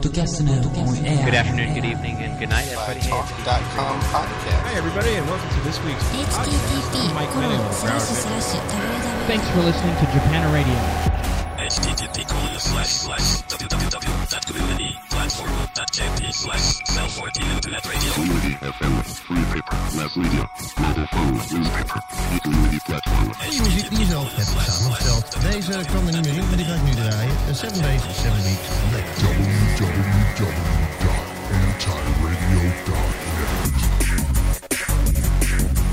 Podcast. Good afternoon, good evening, and good night, everybody. Talk.com podcast. Hi, everybody, and welcome to this week's podcast. Mike Thanks for listening to Japan Radio. http colon slash slash www.community platform www.community.platform.jp slash cell 14 internet radio. FM, free paper, mass media, mobile phone, newspaper, samengesteld. Deze kwam er niet meer in, maar die ga ik nu draaien. De 7 Days, 7 Weeks.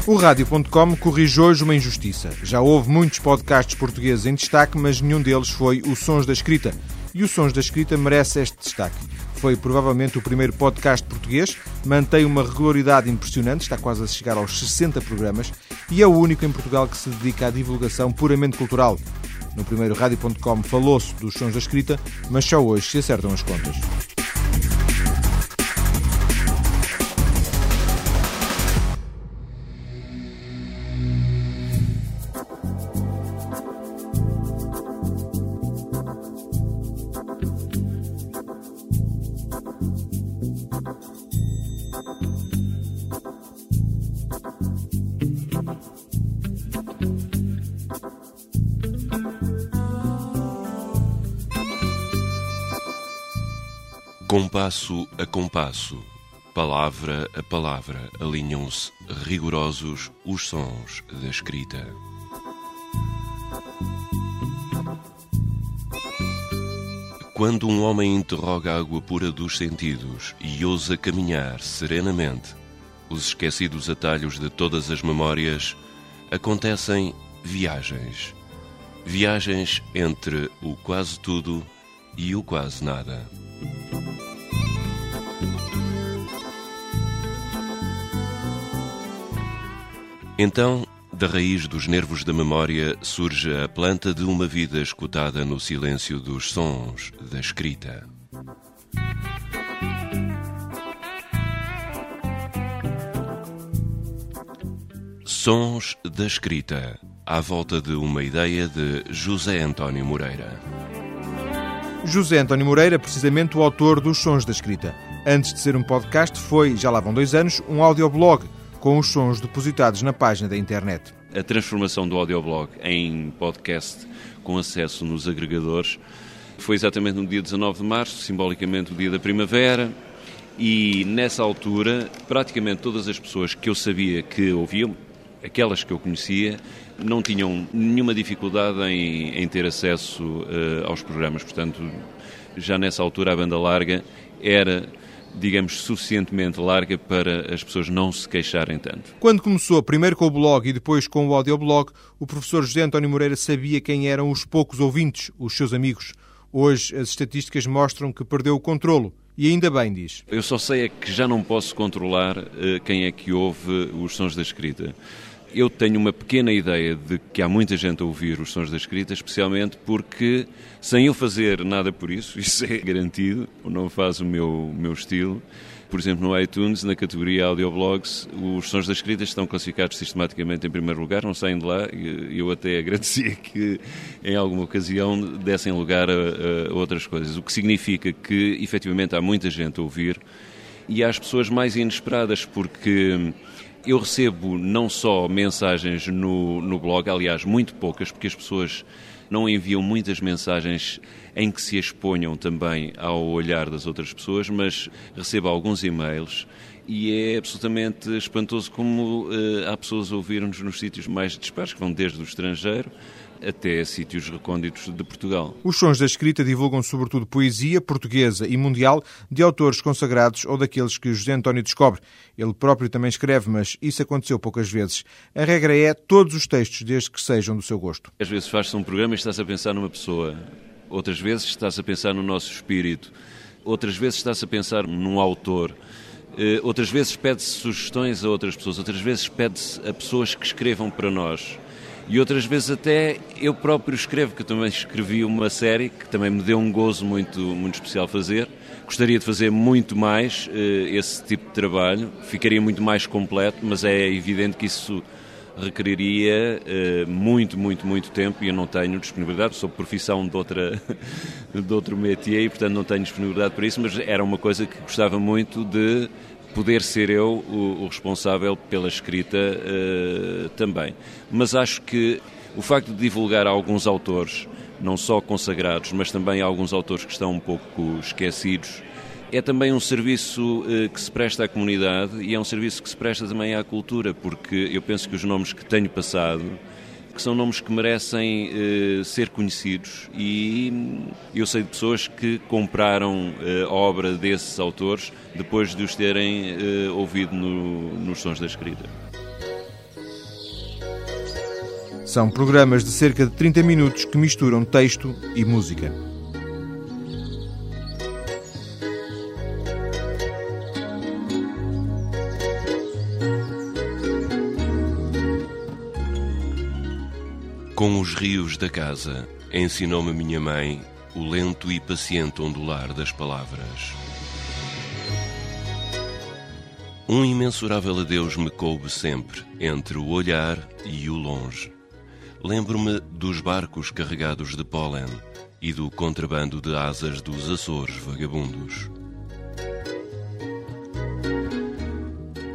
O Rádio.com corrige hoje uma injustiça. Já houve muitos podcasts portugueses em destaque, mas nenhum deles foi o Sons da Escrita. E o Sons da Escrita merece este destaque. Foi provavelmente o primeiro podcast português, mantém uma regularidade impressionante, está quase a chegar aos 60 programas, e é o único em Portugal que se dedica à divulgação puramente cultural. No primeiro Rádio.com falou-se dos Sons da Escrita, mas só hoje se acertam as contas. Compasso a compasso, palavra a palavra, alinham-se rigorosos os sons da escrita. Quando um homem interroga a água pura dos sentidos e ousa caminhar serenamente, os esquecidos atalhos de todas as memórias, acontecem viagens. Viagens entre o quase tudo e o quase nada. Então, da raiz dos nervos da memória surge a planta de uma vida escutada no silêncio dos sons da escrita. Sons da escrita, à volta de uma ideia de José António Moreira. José António Moreira, precisamente o autor dos Sons da Escrita. Antes de ser um podcast, foi, já lá vão dois anos, um audioblog com os sons depositados na página da internet. A transformação do audioblog em podcast com acesso nos agregadores foi exatamente no dia 19 de março, simbolicamente o dia da primavera, e nessa altura praticamente todas as pessoas que eu sabia que ouviam, aquelas que eu conhecia, não tinham nenhuma dificuldade em, em ter acesso uh, aos programas. Portanto, já nessa altura a banda larga era digamos, suficientemente larga para as pessoas não se queixarem tanto. Quando começou, primeiro com o blog e depois com o audioblog, o professor José António Moreira sabia quem eram os poucos ouvintes, os seus amigos. Hoje as estatísticas mostram que perdeu o controlo. E ainda bem, diz. Eu só sei é que já não posso controlar uh, quem é que ouve os sons da escrita. Eu tenho uma pequena ideia de que há muita gente a ouvir os sons da escrita, especialmente porque, sem eu fazer nada por isso, isso é garantido, não faz o meu, meu estilo. Por exemplo, no iTunes, na categoria Audioblogs, os sons da escrita estão classificados sistematicamente em primeiro lugar, não saem de lá. Eu até agradecia que, em alguma ocasião, dessem lugar a, a outras coisas. O que significa que, efetivamente, há muita gente a ouvir e as pessoas mais inesperadas, porque eu recebo não só mensagens no, no blog, aliás, muito poucas, porque as pessoas não enviam muitas mensagens em que se exponham também ao olhar das outras pessoas, mas recebo alguns e-mails e é absolutamente espantoso como uh, há pessoas a ouvir-nos nos sítios mais disparos, que vão desde o estrangeiro até sítios recônditos de Portugal. Os sons da escrita divulgam sobretudo poesia portuguesa e mundial de autores consagrados ou daqueles que José António descobre. Ele próprio também escreve, mas isso aconteceu poucas vezes. A regra é todos os textos, desde que sejam do seu gosto. Às vezes faz-se um programa e estás a pensar numa pessoa, outras vezes estás a pensar no nosso espírito, outras vezes estás a pensar num autor. Outras vezes pede-se sugestões a outras pessoas, outras vezes pede-se a pessoas que escrevam para nós. E outras vezes até eu próprio escrevo, que também escrevi uma série que também me deu um gozo muito, muito especial fazer. Gostaria de fazer muito mais uh, esse tipo de trabalho, ficaria muito mais completo, mas é evidente que isso requeriria eh, muito, muito, muito tempo e eu não tenho disponibilidade, sou profissão de, outra, de outro métier e, portanto, não tenho disponibilidade para isso, mas era uma coisa que gostava muito de poder ser eu o, o responsável pela escrita eh, também. Mas acho que o facto de divulgar alguns autores, não só consagrados, mas também alguns autores que estão um pouco esquecidos, é também um serviço eh, que se presta à comunidade e é um serviço que se presta também à cultura, porque eu penso que os nomes que tenho passado que são nomes que merecem eh, ser conhecidos e eu sei de pessoas que compraram eh, a obra desses autores depois de os terem ouvido no, nos sons da escrita. São programas de cerca de 30 minutos que misturam texto e música. Com os rios da casa, ensinou-me minha mãe o lento e paciente ondular das palavras. Um imensurável adeus me coube sempre entre o olhar e o longe. Lembro-me dos barcos carregados de pólen e do contrabando de asas dos Açores vagabundos.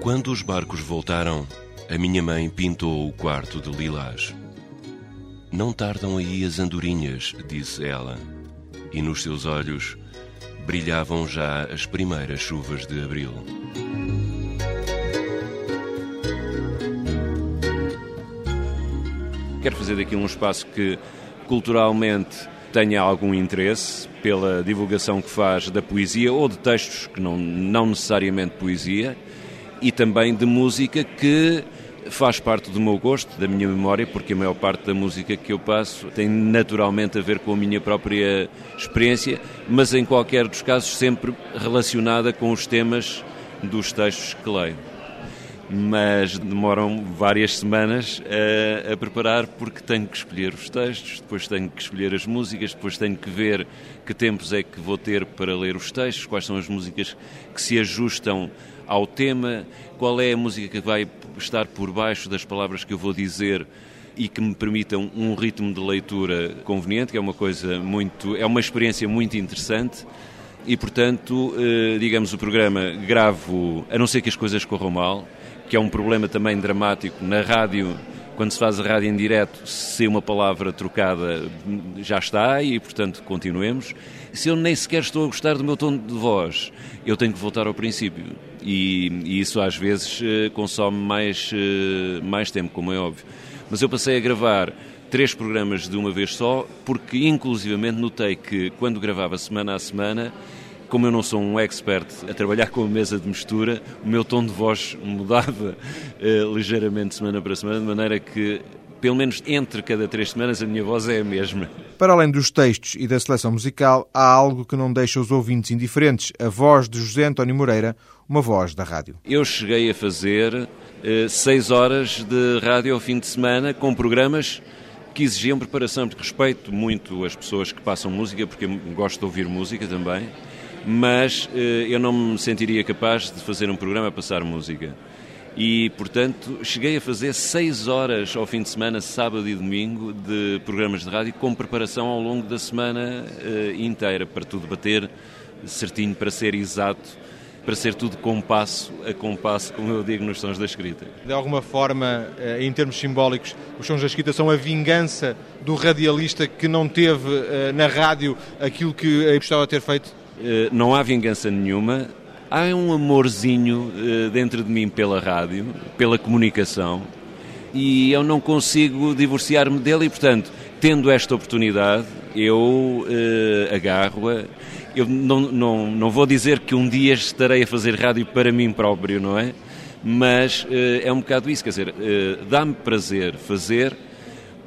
Quando os barcos voltaram, a minha mãe pintou o quarto de lilás. Não tardam aí as andorinhas, disse ela, e nos seus olhos brilhavam já as primeiras chuvas de abril. Quero fazer daqui um espaço que culturalmente tenha algum interesse pela divulgação que faz da poesia ou de textos que não, não necessariamente poesia e também de música que faz parte do meu gosto, da minha memória, porque a maior parte da música que eu passo tem naturalmente a ver com a minha própria experiência, mas em qualquer dos casos sempre relacionada com os temas dos textos que leio. Mas demoram várias semanas a, a preparar porque tenho que escolher os textos, depois tenho que escolher as músicas, depois tenho que ver que tempos é que vou ter para ler os textos, quais são as músicas que se ajustam ao tema, qual é a música que vai estar por baixo das palavras que eu vou dizer e que me permitam um ritmo de leitura conveniente, que é uma coisa muito, é uma experiência muito interessante. E, portanto, eh, digamos, o programa gravo, a não ser que as coisas corram mal, que é um problema também dramático na rádio, quando se faz a rádio em direto, se uma palavra trocada já está e, portanto, continuemos. Se eu nem sequer estou a gostar do meu tom de voz, eu tenho que voltar ao princípio. E, e isso às vezes eh, consome mais, eh, mais tempo, como é óbvio. Mas eu passei a gravar três programas de uma vez só, porque inclusivamente notei que quando gravava semana a semana, como eu não sou um expert a trabalhar com a mesa de mistura, o meu tom de voz mudava uh, ligeiramente semana para semana, de maneira que, pelo menos entre cada três semanas, a minha voz é a mesma. Para além dos textos e da seleção musical, há algo que não deixa os ouvintes indiferentes: a voz de José António Moreira, uma voz da rádio. Eu cheguei a fazer uh, seis horas de rádio ao fim de semana com programas que exigiam preparação, porque respeito muito as pessoas que passam música, porque gosto de ouvir música também mas eh, eu não me sentiria capaz de fazer um programa a passar música. E, portanto, cheguei a fazer seis horas ao fim de semana, sábado e domingo, de programas de rádio com preparação ao longo da semana uh, inteira, para tudo bater certinho, para ser exato, para ser tudo compasso a compasso, como eu digo nos sons da escrita. De alguma forma, eh, em termos simbólicos, os sons da escrita são a vingança do radialista que não teve na rádio aquilo que gostava de ter feito? Eh, não há vingança nenhuma. Há um amorzinho eh, dentro de mim pela rádio, pela comunicação, e eu não consigo divorciar-me dele, e portanto, tendo esta oportunidade, eu uh, agarro-a. Eu não, não, não vou dizer que um dia estarei a fazer rádio para mim próprio, não é? Mas é um bocado isso, quer dizer, dá-me prazer fazer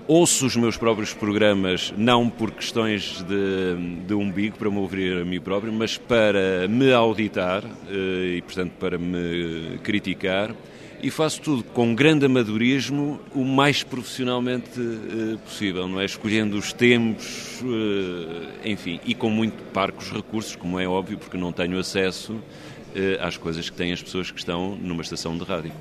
ouço os meus próprios programas, não por questões de, de umbigo, para me ouvir a mim próprio, mas para me auditar eh, e, portanto, para me criticar. E faço tudo com grande amadorismo, o mais profissionalmente eh, possível, não é? Escolhendo os tempos, eh, enfim, e com muito parcos recursos, como é óbvio, porque não tenho acesso às coisas que têm as pessoas que estão numa estação de rádio.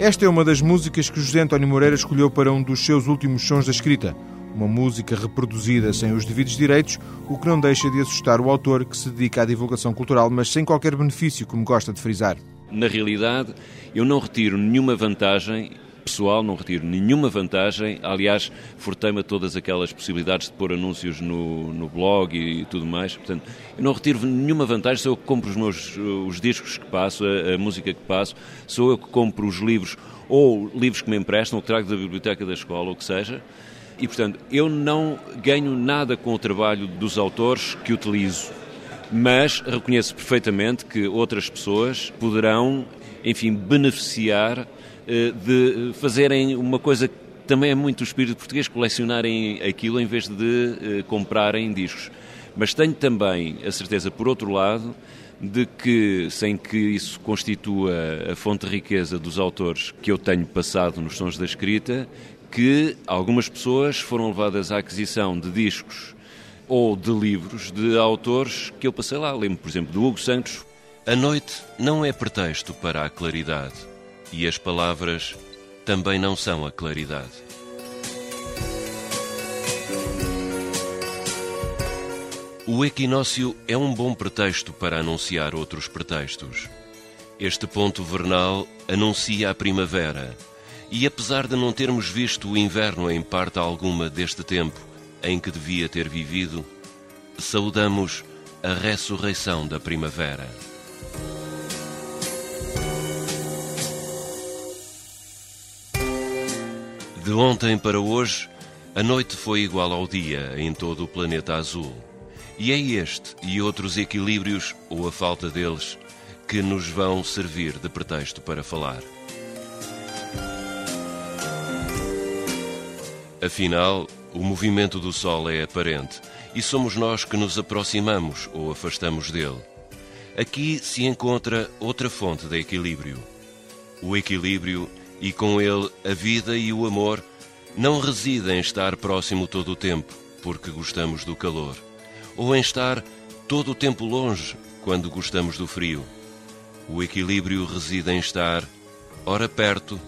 Esta é uma das músicas que José António Moreira escolheu para um dos seus últimos sons da escrita. Uma música reproduzida sem os devidos direitos, o que não deixa de assustar o autor que se dedica à divulgação cultural, mas sem qualquer benefício, como gosta de frisar. Na realidade, eu não retiro nenhuma vantagem pessoal, não retiro nenhuma vantagem. Aliás, furtei-me todas aquelas possibilidades de pôr anúncios no, no blog e tudo mais. Portanto, eu não retiro nenhuma vantagem. Sou eu que compro os meus os discos que passo, a, a música que passo, sou eu que compro os livros ou livros que me emprestam, ou que trago da biblioteca da escola, ou o que seja. E, portanto, eu não ganho nada com o trabalho dos autores que utilizo, mas reconheço perfeitamente que outras pessoas poderão, enfim, beneficiar eh, de fazerem uma coisa que também é muito o espírito português, colecionarem aquilo em vez de eh, comprarem discos. Mas tenho também a certeza, por outro lado, de que, sem que isso constitua a fonte de riqueza dos autores que eu tenho passado nos sons da escrita, que algumas pessoas foram levadas à aquisição de discos ou de livros de autores que eu passei lá. Lembro, por exemplo, do Hugo Santos. A noite não é pretexto para a claridade, e as palavras também não são a claridade. O equinócio é um bom pretexto para anunciar outros pretextos. Este ponto vernal anuncia a primavera, e apesar de não termos visto o inverno em parte alguma deste tempo em que devia ter vivido, saudamos a ressurreição da primavera. De ontem para hoje, a noite foi igual ao dia em todo o planeta azul. E é este e outros equilíbrios, ou a falta deles, que nos vão servir de pretexto para falar. Afinal, o movimento do Sol é aparente e somos nós que nos aproximamos ou afastamos dele. Aqui se encontra outra fonte de equilíbrio. O equilíbrio e com ele a vida e o amor não residem em estar próximo todo o tempo, porque gostamos do calor, ou em estar todo o tempo longe, quando gostamos do frio. O equilíbrio reside em estar ora perto,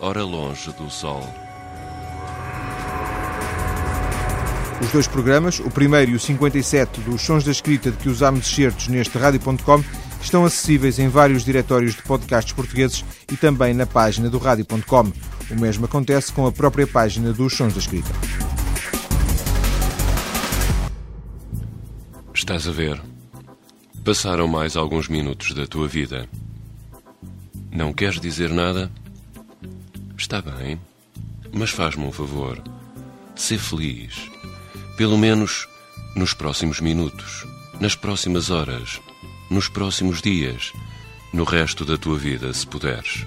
ora longe do sol. Os dois programas, o primeiro e o 57 dos Sons da Escrita de que usámos excertos neste rádio.com, estão acessíveis em vários diretórios de podcasts portugueses e também na página do rádio.com. O mesmo acontece com a própria página dos Sons da Escrita. Estás a ver? Passaram mais alguns minutos da tua vida. Não queres dizer nada? Está bem, mas faz-me um favor. Ser feliz. Pelo menos nos próximos minutos, nas próximas horas, nos próximos dias, no resto da tua vida, se puderes.